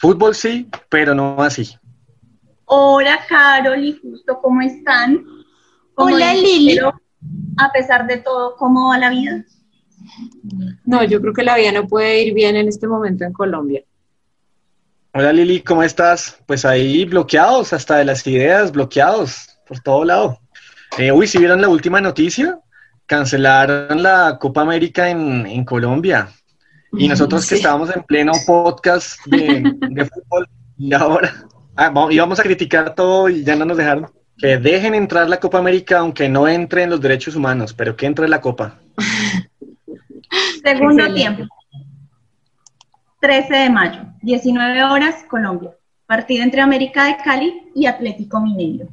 Fútbol sí, pero no así. Hola, Carol, y justo, ¿cómo están? Hola, Lili. A pesar de todo, ¿cómo va la vida? No, yo creo que la vida no puede ir bien en este momento en Colombia. Hola Lili, ¿cómo estás? Pues ahí bloqueados, hasta de las ideas, bloqueados por todo lado. Eh, uy, si vieron la última noticia, cancelaron la Copa América en, Colombia. Y nosotros que estábamos en pleno podcast de, fútbol y ahora ah, íbamos a criticar todo y ya no nos dejaron. Que dejen entrar la Copa América aunque no entre en los derechos humanos, pero que entre la Copa. Segundo tiempo. 13 de mayo, 19 horas, Colombia. Partido entre América de Cali y Atlético Mineiro.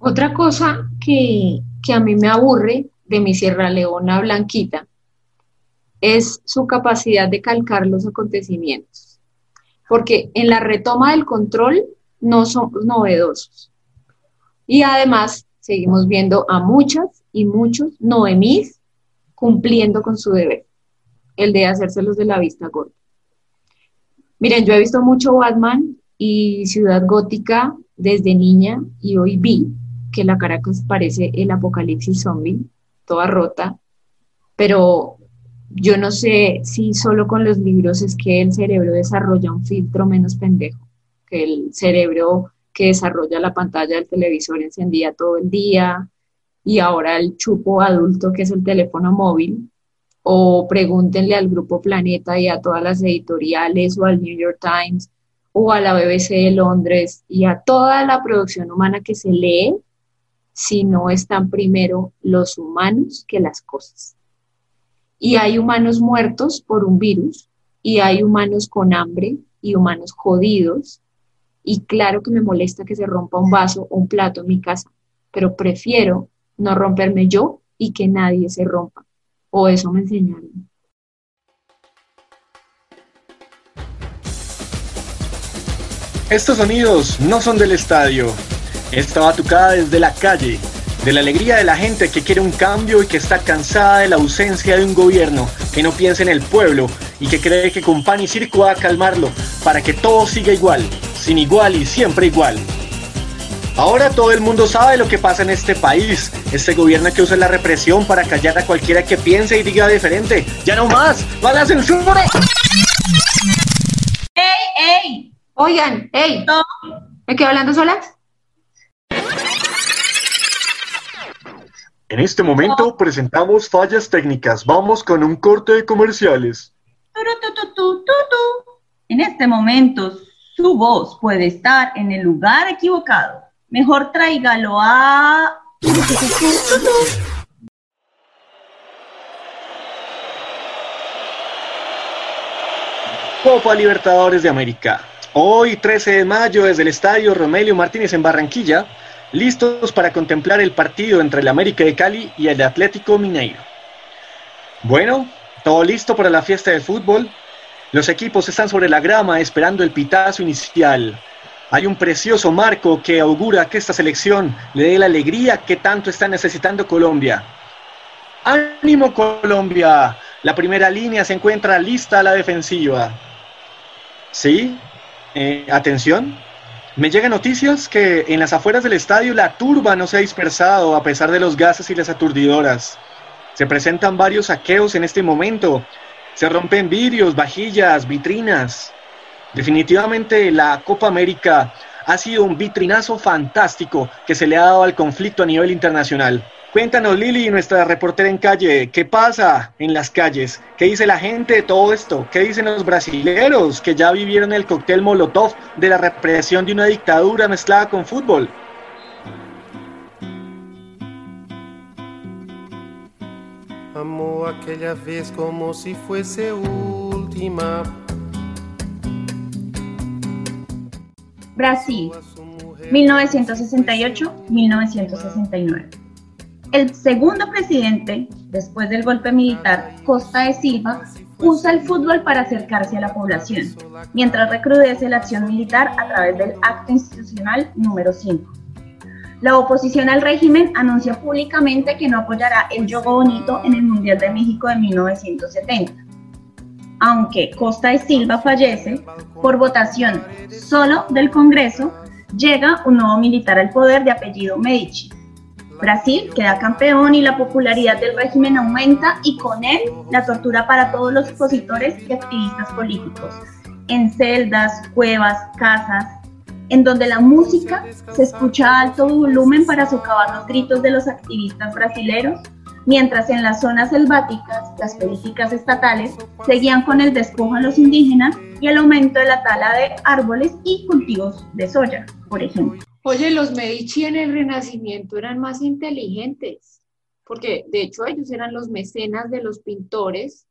Otra cosa que, que a mí me aburre de mi Sierra Leona Blanquita es su capacidad de calcar los acontecimientos. Porque en la retoma del control no son novedosos. Y además seguimos viendo a muchas y muchos noemís cumpliendo con su deber, el de hacérselos de la vista gorda. Miren, yo he visto mucho Batman y Ciudad Gótica desde niña y hoy vi que la Caracas parece el apocalipsis zombie, toda rota, pero yo no sé si solo con los libros es que el cerebro desarrolla un filtro menos pendejo, que el cerebro que desarrolla la pantalla del televisor encendía todo el día y ahora el chupo adulto que es el teléfono móvil o pregúntenle al Grupo Planeta y a todas las editoriales o al New York Times o a la BBC de Londres y a toda la producción humana que se lee si no están primero los humanos que las cosas. Y hay humanos muertos por un virus y hay humanos con hambre y humanos jodidos y claro que me molesta que se rompa un vaso o un plato en mi casa, pero prefiero no romperme yo y que nadie se rompa o eso me enseñaron. Estos sonidos no son del estadio. Esta batucada desde la calle, de la alegría de la gente que quiere un cambio y que está cansada de la ausencia de un gobierno que no piensa en el pueblo y que cree que con pan y circo va a calmarlo para que todo siga igual, sin igual y siempre igual. Ahora todo el mundo sabe lo que pasa en este país. Este gobierno que usa la represión para callar a cualquiera que piense y diga diferente. ¡Ya no más! ¡Va la censura! ¡Ey, ey! Oigan, ey. ¿Me quedo hablando sola? En este momento presentamos fallas técnicas. Vamos con un corte de comerciales. En este momento su voz puede estar en el lugar equivocado mejor tráigalo a... Copa Libertadores de América. Hoy, 13 de mayo, desde el Estadio Romelio Martínez en Barranquilla, listos para contemplar el partido entre el América de Cali y el Atlético Mineiro. Bueno, todo listo para la fiesta del fútbol. Los equipos están sobre la grama esperando el pitazo inicial. Hay un precioso marco que augura que esta selección le dé la alegría que tanto está necesitando Colombia. ¡Ánimo Colombia! La primera línea se encuentra lista a la defensiva. ¿Sí? Eh, atención. Me llegan noticias que en las afueras del estadio la turba no se ha dispersado a pesar de los gases y las aturdidoras. Se presentan varios saqueos en este momento. Se rompen vidrios, vajillas, vitrinas. Definitivamente la Copa América ha sido un vitrinazo fantástico que se le ha dado al conflicto a nivel internacional. Cuéntanos, Lili, nuestra reportera en calle, ¿qué pasa en las calles? ¿Qué dice la gente de todo esto? ¿Qué dicen los brasileros que ya vivieron el cóctel Molotov de la represión de una dictadura mezclada con fútbol? Amó aquella vez como si fuese última Brasil, 1968-1969. El segundo presidente, después del golpe militar, Costa de Silva, usa el fútbol para acercarse a la población, mientras recrudece la acción militar a través del Acto Institucional número 5. La oposición al régimen anuncia públicamente que no apoyará el juego bonito en el Mundial de México de 1970. aunque Costa de Silva fallece, por votación solo del Congreso, llega un nuevo militar al poder de apellido Medici. Brasil queda campeón y la popularidad del régimen aumenta y con él la tortura para todos los opositores y activistas políticos, en celdas, cuevas, casas, en donde la música se escucha a alto volumen para socavar los gritos de los activistas brasileños mientras en las zonas selváticas las políticas estatales seguían con el despojo a los indígenas y el aumento de la tala de árboles y cultivos de soya, por ejemplo. Oye, los Medici en el Renacimiento eran más inteligentes, porque de hecho ellos eran los mecenas de los pintores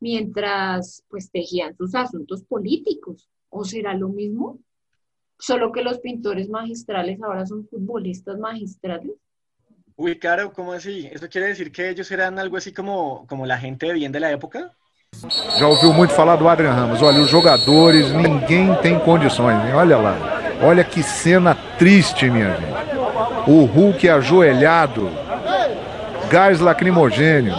mientras pues tejían sus asuntos políticos. ¿O será lo mismo? Solo que los pintores magistrales ahora son futbolistas magistrales. Uy, claro, ¿cómo así? ¿Eso quiere decir que ellos eran algo así como, como la gente de bien de la época? Já ouviu muito falar do Adrian Ramos. Olha, os jogadores, ninguém tem condições. Olha lá. Olha que cena triste, minha gente. O Hulk ajoelhado, gás lacrimogênio.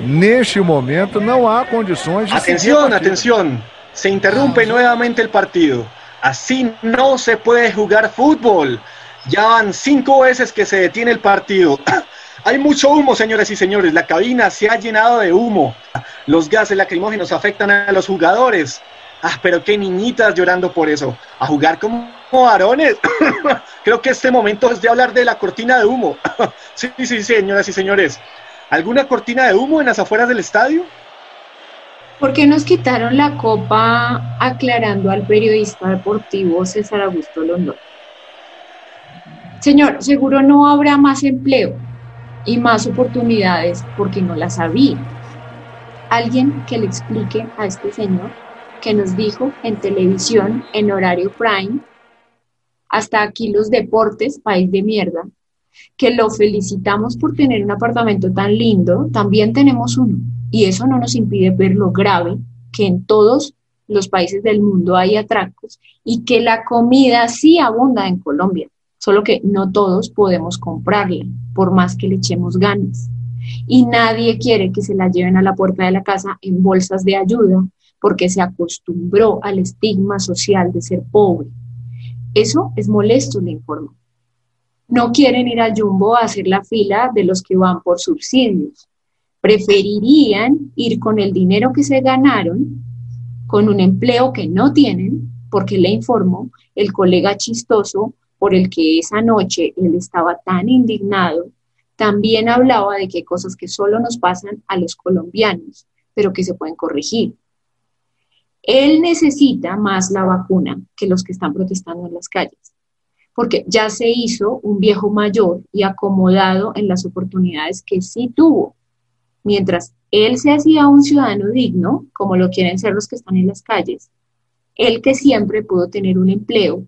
Neste momento não há condições de. Atención, atención. Se interrumpe nuevamente el partido. Así no se puede jugar fútbol. Ya van cinco veces que se detiene el partido. Hay mucho humo, señoras y señores. La cabina se ha llenado de humo. Los gases lacrimógenos afectan a los jugadores. Ah, pero qué niñitas llorando por eso. A jugar como varones. Creo que este momento es de hablar de la cortina de humo. sí, sí, señoras y señores. ¿Alguna cortina de humo en las afueras del estadio? ¿Por qué nos quitaron la copa aclarando al periodista deportivo César Augusto Londón? Señor, seguro no habrá más empleo y más oportunidades porque no las había. Alguien que le explique a este señor que nos dijo en televisión, en horario prime, hasta aquí los deportes, país de mierda, que lo felicitamos por tener un apartamento tan lindo, también tenemos uno. Y eso no nos impide ver lo grave que en todos los países del mundo hay atracos y que la comida sí abunda en Colombia solo que no todos podemos comprarla, por más que le echemos ganas. Y nadie quiere que se la lleven a la puerta de la casa en bolsas de ayuda, porque se acostumbró al estigma social de ser pobre. Eso es molesto, le informo. No quieren ir al jumbo a hacer la fila de los que van por subsidios. Preferirían ir con el dinero que se ganaron, con un empleo que no tienen, porque le informo, el colega chistoso por el que esa noche él estaba tan indignado, también hablaba de que hay cosas que solo nos pasan a los colombianos, pero que se pueden corregir. Él necesita más la vacuna que los que están protestando en las calles, porque ya se hizo un viejo mayor y acomodado en las oportunidades que sí tuvo. Mientras él se hacía un ciudadano digno, como lo quieren ser los que están en las calles, él que siempre pudo tener un empleo,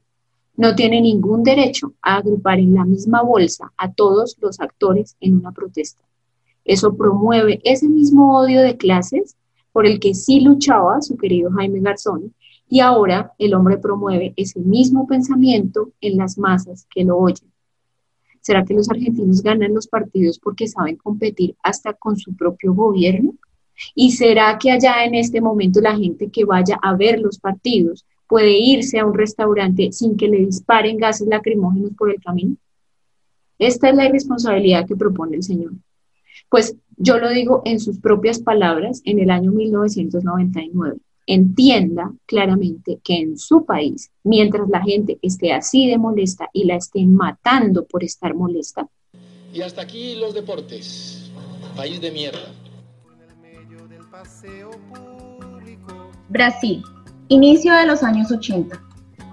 no tiene ningún derecho a agrupar en la misma bolsa a todos los actores en una protesta. Eso promueve ese mismo odio de clases por el que sí luchaba su querido Jaime Garzón y ahora el hombre promueve ese mismo pensamiento en las masas que lo oyen. ¿Será que los argentinos ganan los partidos porque saben competir hasta con su propio gobierno? ¿Y será que allá en este momento la gente que vaya a ver los partidos puede irse a un restaurante sin que le disparen gases lacrimógenos por el camino? Esta es la irresponsabilidad que propone el Señor. Pues yo lo digo en sus propias palabras en el año 1999. Entienda claramente que en su país, mientras la gente esté así de molesta y la estén matando por estar molesta. Y hasta aquí los deportes. País de mierda. Brasil, Inicio de los años 80.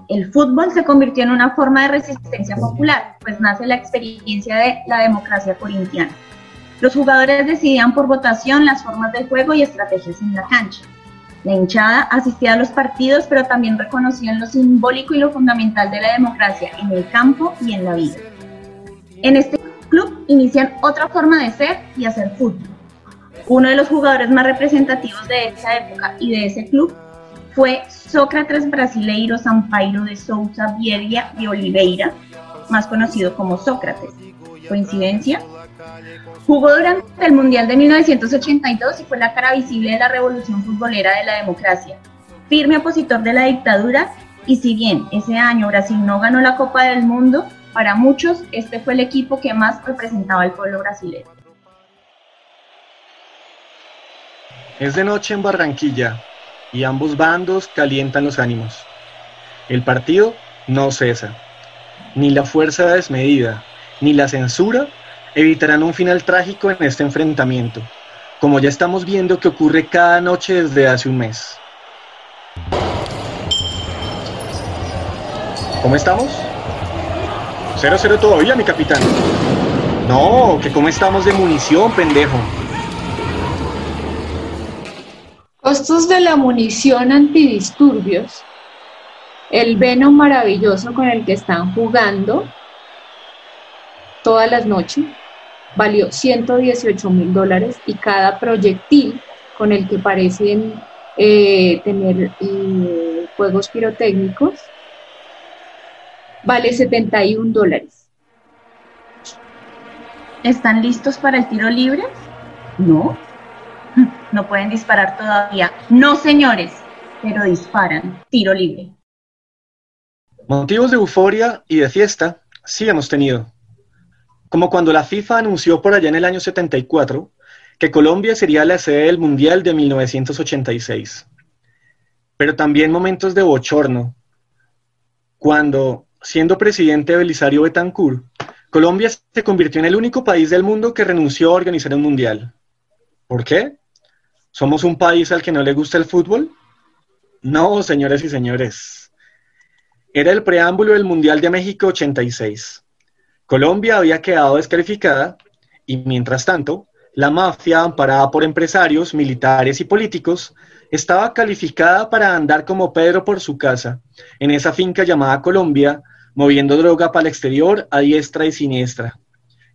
El fútbol se convirtió en una forma de resistencia popular, pues nace la experiencia de la democracia corintiana. Los jugadores decidían por votación las formas de juego y estrategias en la cancha. La hinchada asistía a los partidos, pero también reconocían lo simbólico y lo fundamental de la democracia en el campo y en la vida. En este club inician otra forma de ser y hacer fútbol. Uno de los jugadores más representativos de esa época y de ese club fue Sócrates Brasileiro Sampaio de Souza Vieira de Oliveira, más conocido como Sócrates. ¿Coincidencia? Jugó durante el Mundial de 1982 y fue la cara visible de la revolución futbolera de la democracia. Firme opositor de la dictadura y si bien ese año Brasil no ganó la Copa del Mundo, para muchos este fue el equipo que más representaba al pueblo brasileño. Es de noche en Barranquilla y ambos bandos calientan los ánimos. El partido no cesa. Ni la fuerza desmedida, ni la censura evitarán un final trágico en este enfrentamiento, como ya estamos viendo que ocurre cada noche desde hace un mes. ¿Cómo estamos? 0-0 todavía, mi capitán. No, que cómo estamos de munición, pendejo. Costos de la munición antidisturbios, el veno maravilloso con el que están jugando todas las noches, valió 118 mil dólares y cada proyectil con el que parecen eh, tener eh, juegos pirotécnicos vale 71 dólares. ¿Están listos para el tiro libre? No. No pueden disparar todavía. No, señores, pero disparan. Tiro libre. Motivos de euforia y de fiesta sí hemos tenido. Como cuando la FIFA anunció por allá en el año 74 que Colombia sería la sede del Mundial de 1986. Pero también momentos de bochorno, cuando, siendo presidente Belisario Betancourt, Colombia se convirtió en el único país del mundo que renunció a organizar un mundial. ¿Por qué? ¿Somos un país al que no le gusta el fútbol? No, señores y señores. Era el preámbulo del Mundial de México 86. Colombia había quedado descalificada y mientras tanto, la mafia, amparada por empresarios, militares y políticos, estaba calificada para andar como Pedro por su casa, en esa finca llamada Colombia, moviendo droga para el exterior a diestra y siniestra.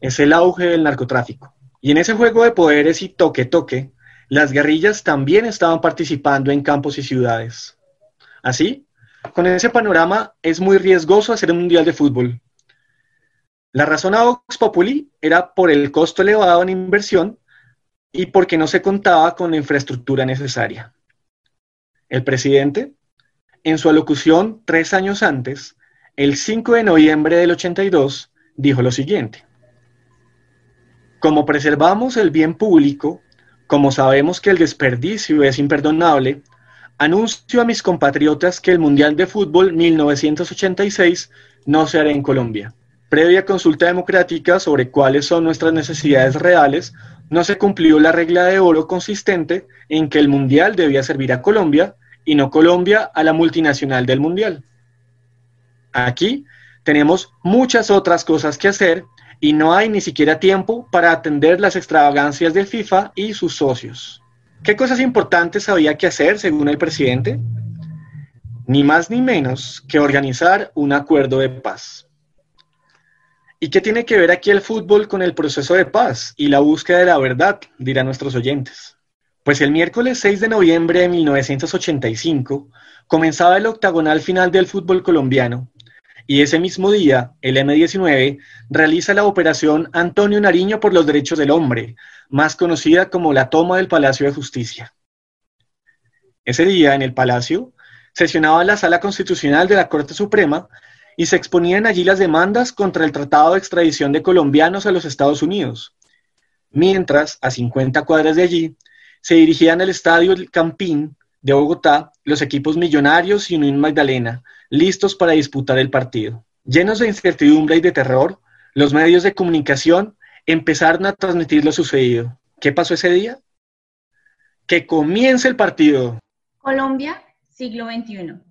Es el auge del narcotráfico. Y en ese juego de poderes y toque-toque, las guerrillas también estaban participando en campos y ciudades. Así, con ese panorama es muy riesgoso hacer un mundial de fútbol. La razón a Vox Populi era por el costo elevado en inversión y porque no se contaba con la infraestructura necesaria. El presidente, en su alocución tres años antes, el 5 de noviembre del 82, dijo lo siguiente. Como preservamos el bien público, como sabemos que el desperdicio es imperdonable, anuncio a mis compatriotas que el Mundial de Fútbol 1986 no se hará en Colombia. Previa consulta democrática sobre cuáles son nuestras necesidades reales, no se cumplió la regla de oro consistente en que el Mundial debía servir a Colombia y no Colombia a la multinacional del Mundial. Aquí tenemos muchas otras cosas que hacer y no hay ni siquiera tiempo para atender las extravagancias de FIFA y sus socios. ¿Qué cosas importantes había que hacer según el presidente? Ni más ni menos que organizar un acuerdo de paz. ¿Y qué tiene que ver aquí el fútbol con el proceso de paz y la búsqueda de la verdad? dirán nuestros oyentes. Pues el miércoles 6 de noviembre de 1985 comenzaba el octagonal final del fútbol colombiano y ese mismo día, el M-19 realiza la operación Antonio Nariño por los Derechos del Hombre, más conocida como la toma del Palacio de Justicia. Ese día, en el Palacio, sesionaba la Sala Constitucional de la Corte Suprema y se exponían allí las demandas contra el Tratado de Extradición de colombianos a los Estados Unidos. Mientras, a 50 cuadras de allí, se dirigían al Estadio El Campín de Bogotá los equipos Millonarios y Unión Magdalena, listos para disputar el partido. Llenos de incertidumbre y de terror, los medios de comunicación empezaron a transmitir lo sucedido. ¿Qué pasó ese día? Que comience el partido. Colombia, siglo XXI.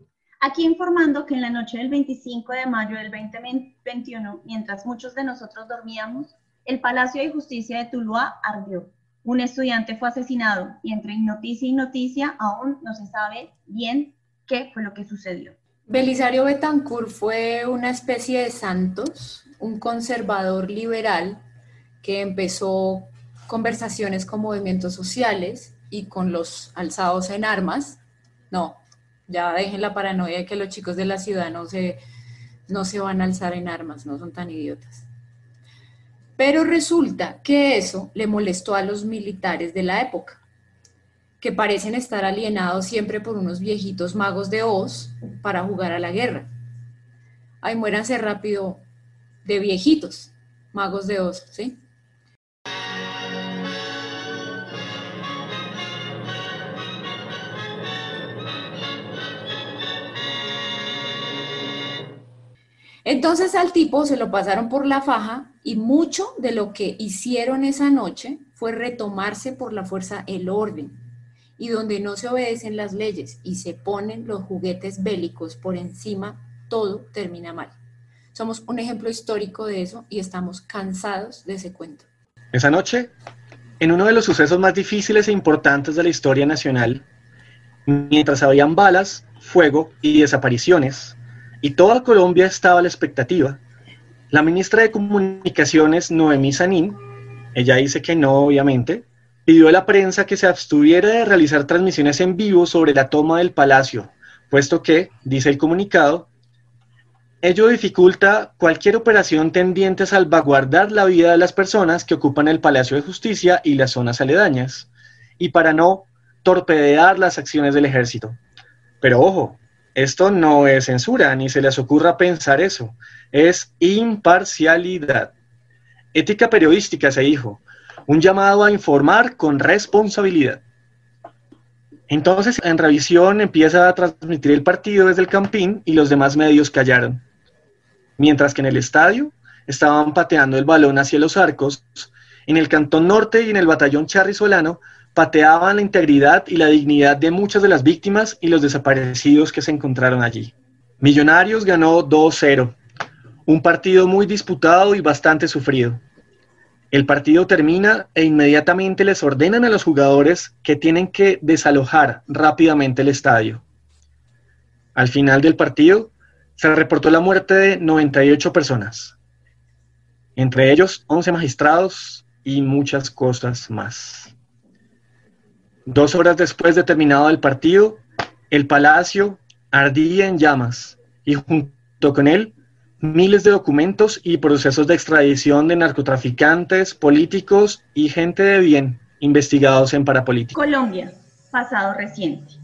Aquí informando que en la noche del 25 de mayo del 2021, mientras muchos de nosotros dormíamos, el Palacio de Justicia de Tuluá ardió. Un estudiante fue asesinado y entre noticia y noticia aún no se sabe bien qué fue lo que sucedió. Belisario Betancourt fue una especie de santos, un conservador liberal que empezó conversaciones con movimientos sociales y con los alzados en armas. No, ya dejen la paranoia de que los chicos de la ciudad no se, no se van a alzar en armas, no son tan idiotas. Pero resulta que eso le molestó a los militares de la época, que parecen estar alienados siempre por unos viejitos magos de Oz para jugar a la guerra. Ay, muéranse rápido de viejitos, magos de Oz, ¿sí? Entonces al tipo se lo pasaron por la faja y mucho de lo que hicieron esa noche fue retomarse por la fuerza el orden. Y donde no se obedecen las leyes y se ponen los juguetes bélicos por encima, todo termina mal. Somos un ejemplo histórico de eso y estamos cansados de ese cuento. Esa noche, en uno de los sucesos más difíciles e importantes de la historia nacional, mientras habían balas, fuego y desapariciones, y toda Colombia estaba a la expectativa. La ministra de Comunicaciones, Noemí Sanín, ella dice que no, obviamente, pidió a la prensa que se abstuviera de realizar transmisiones en vivo sobre la toma del palacio, puesto que, dice el comunicado, ello dificulta cualquier operación tendiente a salvaguardar la vida de las personas que ocupan el Palacio de Justicia y las zonas aledañas, y para no torpedear las acciones del ejército. Pero ojo, esto no es censura, ni se les ocurra pensar eso. Es imparcialidad. Ética periodística, se dijo. Un llamado a informar con responsabilidad. Entonces, en revisión empieza a transmitir el partido desde el campín y los demás medios callaron. Mientras que en el estadio estaban pateando el balón hacia los arcos, en el cantón norte y en el batallón charrizolano pateaban la integridad y la dignidad de muchas de las víctimas y los desaparecidos que se encontraron allí. Millonarios ganó 2-0, un partido muy disputado y bastante sufrido. El partido termina e inmediatamente les ordenan a los jugadores que tienen que desalojar rápidamente el estadio. Al final del partido se reportó la muerte de 98 personas, entre ellos 11 magistrados y muchas cosas más. Dos horas después de terminado el partido, el palacio ardía en llamas y junto con él miles de documentos y procesos de extradición de narcotraficantes, políticos y gente de bien investigados en parapolítica. Colombia, pasado reciente.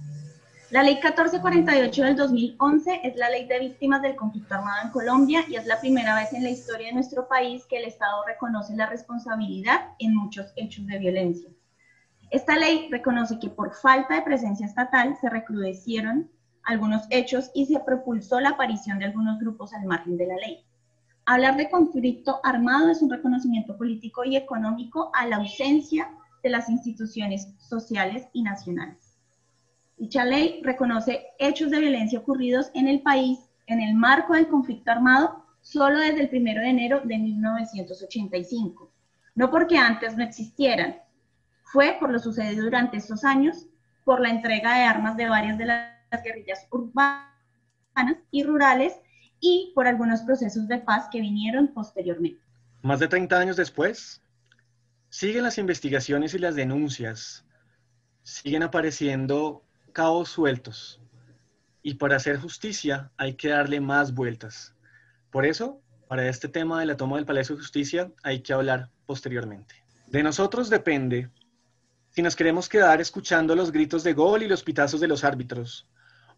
La ley 1448 del 2011 es la ley de víctimas del conflicto armado en Colombia y es la primera vez en la historia de nuestro país que el Estado reconoce la responsabilidad en muchos hechos de violencia. Esta ley reconoce que por falta de presencia estatal se recrudecieron algunos hechos y se propulsó la aparición de algunos grupos al margen de la ley. Hablar de conflicto armado es un reconocimiento político y económico a la ausencia de las instituciones sociales y nacionales. Dicha ley reconoce hechos de violencia ocurridos en el país en el marco del conflicto armado solo desde el 1 de enero de 1985, no porque antes no existieran, fue por lo sucedido durante estos años, por la entrega de armas de varias de las guerrillas urbanas y rurales y por algunos procesos de paz que vinieron posteriormente. Más de 30 años después, siguen las investigaciones y las denuncias, siguen apareciendo cabos sueltos y para hacer justicia hay que darle más vueltas. Por eso, para este tema de la toma del Palacio de Justicia hay que hablar posteriormente. De nosotros depende si nos queremos quedar escuchando los gritos de gol y los pitazos de los árbitros,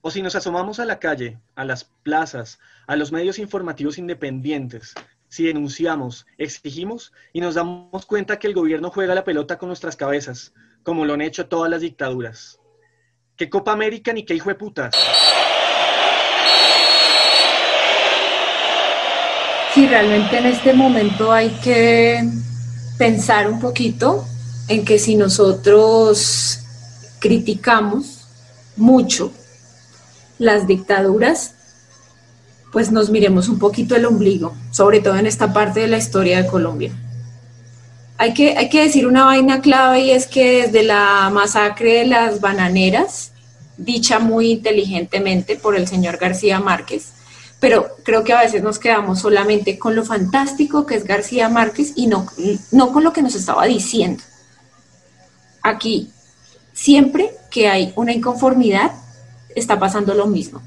o si nos asomamos a la calle, a las plazas, a los medios informativos independientes, si denunciamos, exigimos y nos damos cuenta que el gobierno juega la pelota con nuestras cabezas, como lo han hecho todas las dictaduras. ¿Qué Copa América ni qué hijo de putas? Sí, realmente en este momento hay que pensar un poquito en que si nosotros criticamos mucho las dictaduras, pues nos miremos un poquito el ombligo, sobre todo en esta parte de la historia de Colombia. Hay que, hay que decir una vaina clave y es que desde la masacre de las bananeras, dicha muy inteligentemente por el señor García Márquez, pero creo que a veces nos quedamos solamente con lo fantástico que es García Márquez y no, no con lo que nos estaba diciendo aquí siempre que hay una inconformidad está pasando lo mismo.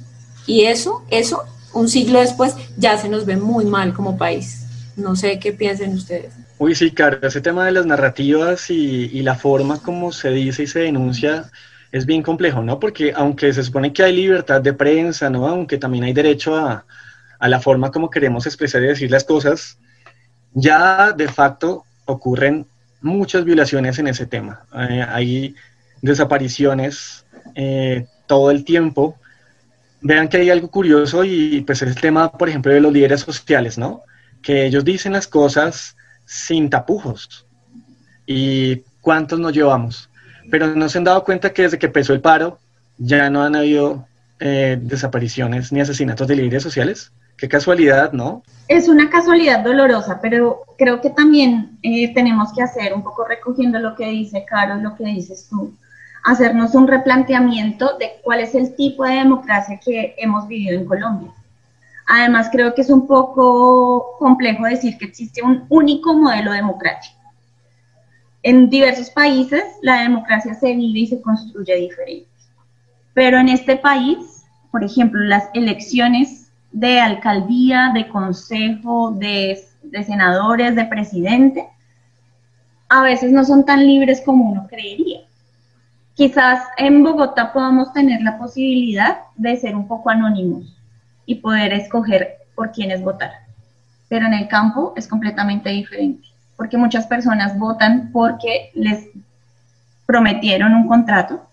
Y eso, eso, un siglo después, ya se nos ve muy mal como país. No sé qué piensen ustedes. Uy, sí, claro, ese tema de las narrativas y, la forma como se dice y se denuncia es bien complejo, ¿no? Porque aunque se supone que hay libertad de prensa, ¿no? Aunque también hay derecho a, a la forma como queremos expresar y decir las cosas, ya de facto ocurren muchas violaciones en ese tema. Eh, hay desapariciones eh, todo el tiempo. Vean que hay algo curioso y pues es el tema, por ejemplo, de los líderes sociales, ¿no? Que ellos dicen las cosas sin tapujos. ¿Y cuántos nos llevamos? Pero no se han dado cuenta que desde que empezó el paro ya no han habido eh, desapariciones ni asesinatos de líderes sociales. Qué casualidad, ¿no? Es una casualidad dolorosa, pero creo que también eh, tenemos que hacer, un poco recogiendo lo que dice Carlos, lo que dices tú, hacernos un replanteamiento de cuál es el tipo de democracia que hemos vivido en Colombia. Además, creo que es un poco complejo decir que existe un único modelo democrático. En diversos países la democracia se vive y se construye diferente. Pero en este país, por ejemplo, las elecciones de alcaldía, de consejo, de, senadores, de presidente, a veces no son tan libres como uno creería. Quizás en Bogotá podamos tener la posibilidad de ser un poco anónimos y poder escoger por quiénes votar. Pero en el campo es completamente diferente, porque muchas personas votan porque les prometieron un contrato,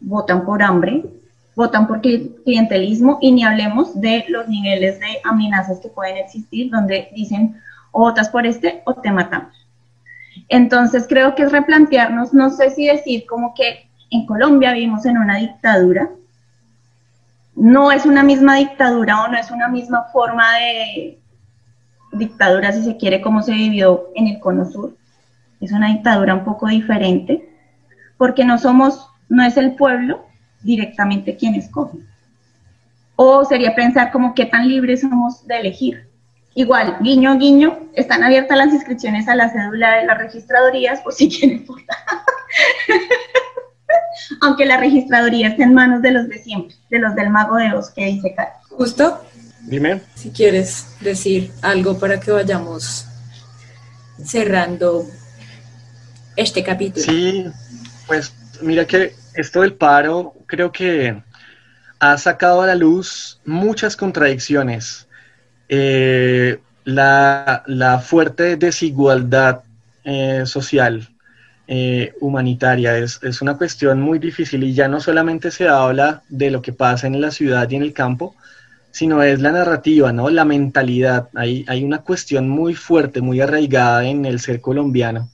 votan por hambre, votan por clientelismo y ni hablemos de los niveles de amenazas que pueden existir donde dicen o votas por este o te matamos. Entonces creo que es replantearnos, no sé si decir como que en Colombia vivimos en una dictadura, no es una misma dictadura o no es una misma forma de dictadura, si se quiere, como se vivió en el Cono Sur. Es una dictadura un poco diferente, porque no somos, no es el pueblo directamente quien escoge. O sería pensar como qué tan libres somos de elegir. Igual, guiño, guiño, están abiertas las inscripciones a la cédula de las registradorías por si quieren votar. Aunque la registraduría esté en manos de los de siempre, de los del mago de Oz que dice Carlos. Justo. Dime. Si quieres decir algo para que vayamos cerrando este capítulo. Sí, pues mira que esto del paro creo que ha sacado a la luz muchas contradicciones. Eh, la, fuerte desigualdad eh, social, eh, humanitaria, es, una cuestión muy difícil y ya no solamente se habla de lo que pasa en la ciudad y en el campo, sino es la narrativa, ¿no? La mentalidad. Hay, hay una cuestión muy fuerte, muy arraigada en el ser colombiano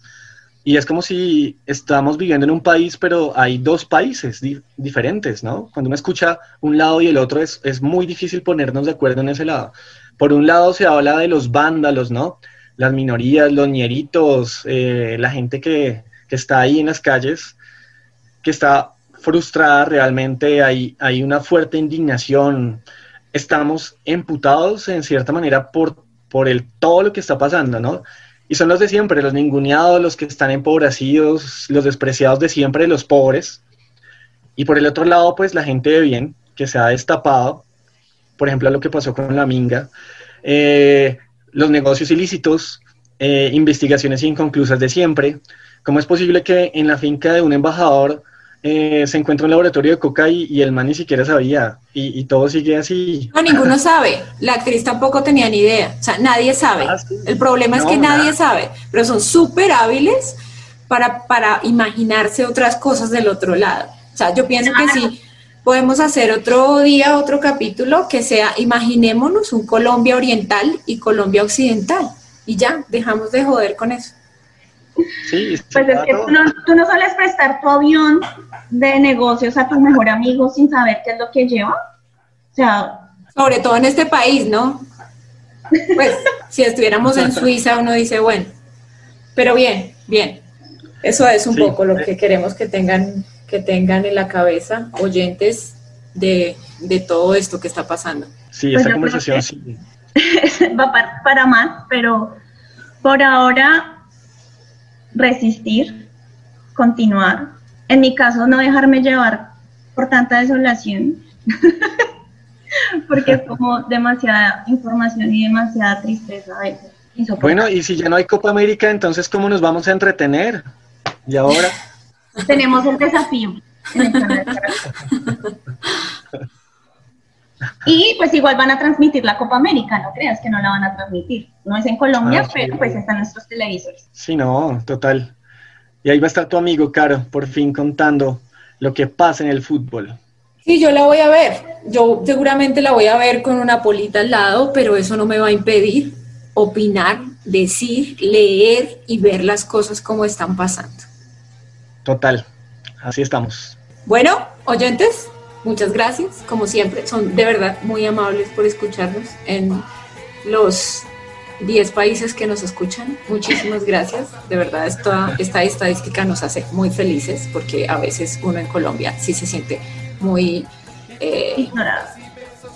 y es como si estamos viviendo en un país, pero hay dos países diferentes, ¿no? Cuando uno escucha un lado y el otro es, es muy difícil ponernos de acuerdo en ese lado. Por un lado se habla de los vándalos, ¿no? Las minorías, los ñeritos, eh, la gente que, que, está ahí en las calles, que está frustrada realmente, hay, hay una fuerte indignación. Estamos emputados en cierta manera por, por el, todo lo que está pasando, ¿no? Y son los de siempre, los ninguneados, los que están empobrecidos, los despreciados de siempre, los pobres. Y por el otro lado, pues la gente de bien, que se ha destapado, por ejemplo, lo que pasó con la Minga, eh, los negocios ilícitos, eh, investigaciones inconclusas de siempre. ¿Cómo es posible que en la finca de un embajador eh, se encuentra un laboratorio de coca y, el man ni siquiera sabía y, todo sigue así. No, ninguno sabe. La actriz tampoco tenía ni idea. O sea, nadie sabe. Ah, el problema es que nadie sabe, pero son súper hábiles para, para imaginarse otras cosas del otro lado. O sea, yo pienso que sí podemos hacer otro día, otro capítulo que sea, imaginémonos un Colombia oriental y Colombia occidental. Y ya, dejamos de joder con eso. Sí, pues es que tú no, tú no sueles prestar tu avión de negocios a tu mejor amigo sin saber qué es lo que lleva. O sea, sobre todo en este país, ¿no? Pues si estuviéramos en Suiza uno dice, bueno, pero bien, bien. Eso es un poco lo que queremos que tengan que tengan en la cabeza oyentes de, todo esto que está pasando. Sí, esa pues conversación sí. Va para, para más, pero por ahora resistir, continuar. En mi caso, no dejarme llevar por tanta desolación, porque es como demasiada información y demasiada tristeza a veces. Bueno, y si ya no hay Copa América, entonces ¿cómo nos vamos a entretener? Y ahora... Tenemos el desafío. Y pues igual van a transmitir la Copa América, no creas que no la van a transmitir. No es en Colombia, Ah, sí. pero pues están nuestros televisores. Sí, no, total. Y ahí va a estar tu amigo, Caro, por fin contando lo que pasa en el fútbol. Sí, yo la voy a ver. Yo seguramente la voy a ver con una polita al lado, pero eso no me va a impedir opinar, decir, leer y ver las cosas como están pasando. Total. Así estamos. Bueno, oyentes, muchas gracias. Como siempre, son de verdad muy amables por escucharnos en los 10 países que nos escuchan. Muchísimas gracias. De verdad, esta, esta estadística nos hace muy felices porque a veces uno en Colombia sí se siente muy eh, Ignorados.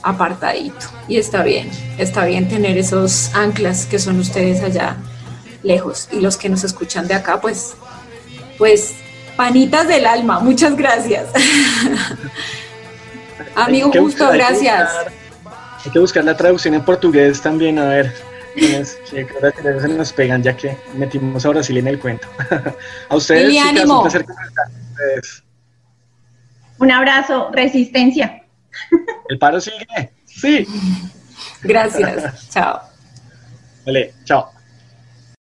apartadito. Y está bien, está bien tener esos anclas que son ustedes allá lejos. Y los que nos escuchan de acá, pues, pues, panitas del alma. Muchas gracias. Amigo Hay Justo, buscar- hay que gracias. buscar- Hay que buscar la traducción en portugués también, a ver. quiénes- que ahora que luego se nos pegan ya que metimos a Brasil en el cuento. a ustedes, Lili, chicas, ánimo. un placer conversar con ustedes. Un abrazo, resistencia. ¿El paro sigue? Sí. Gracias. Chao. Vale, chao.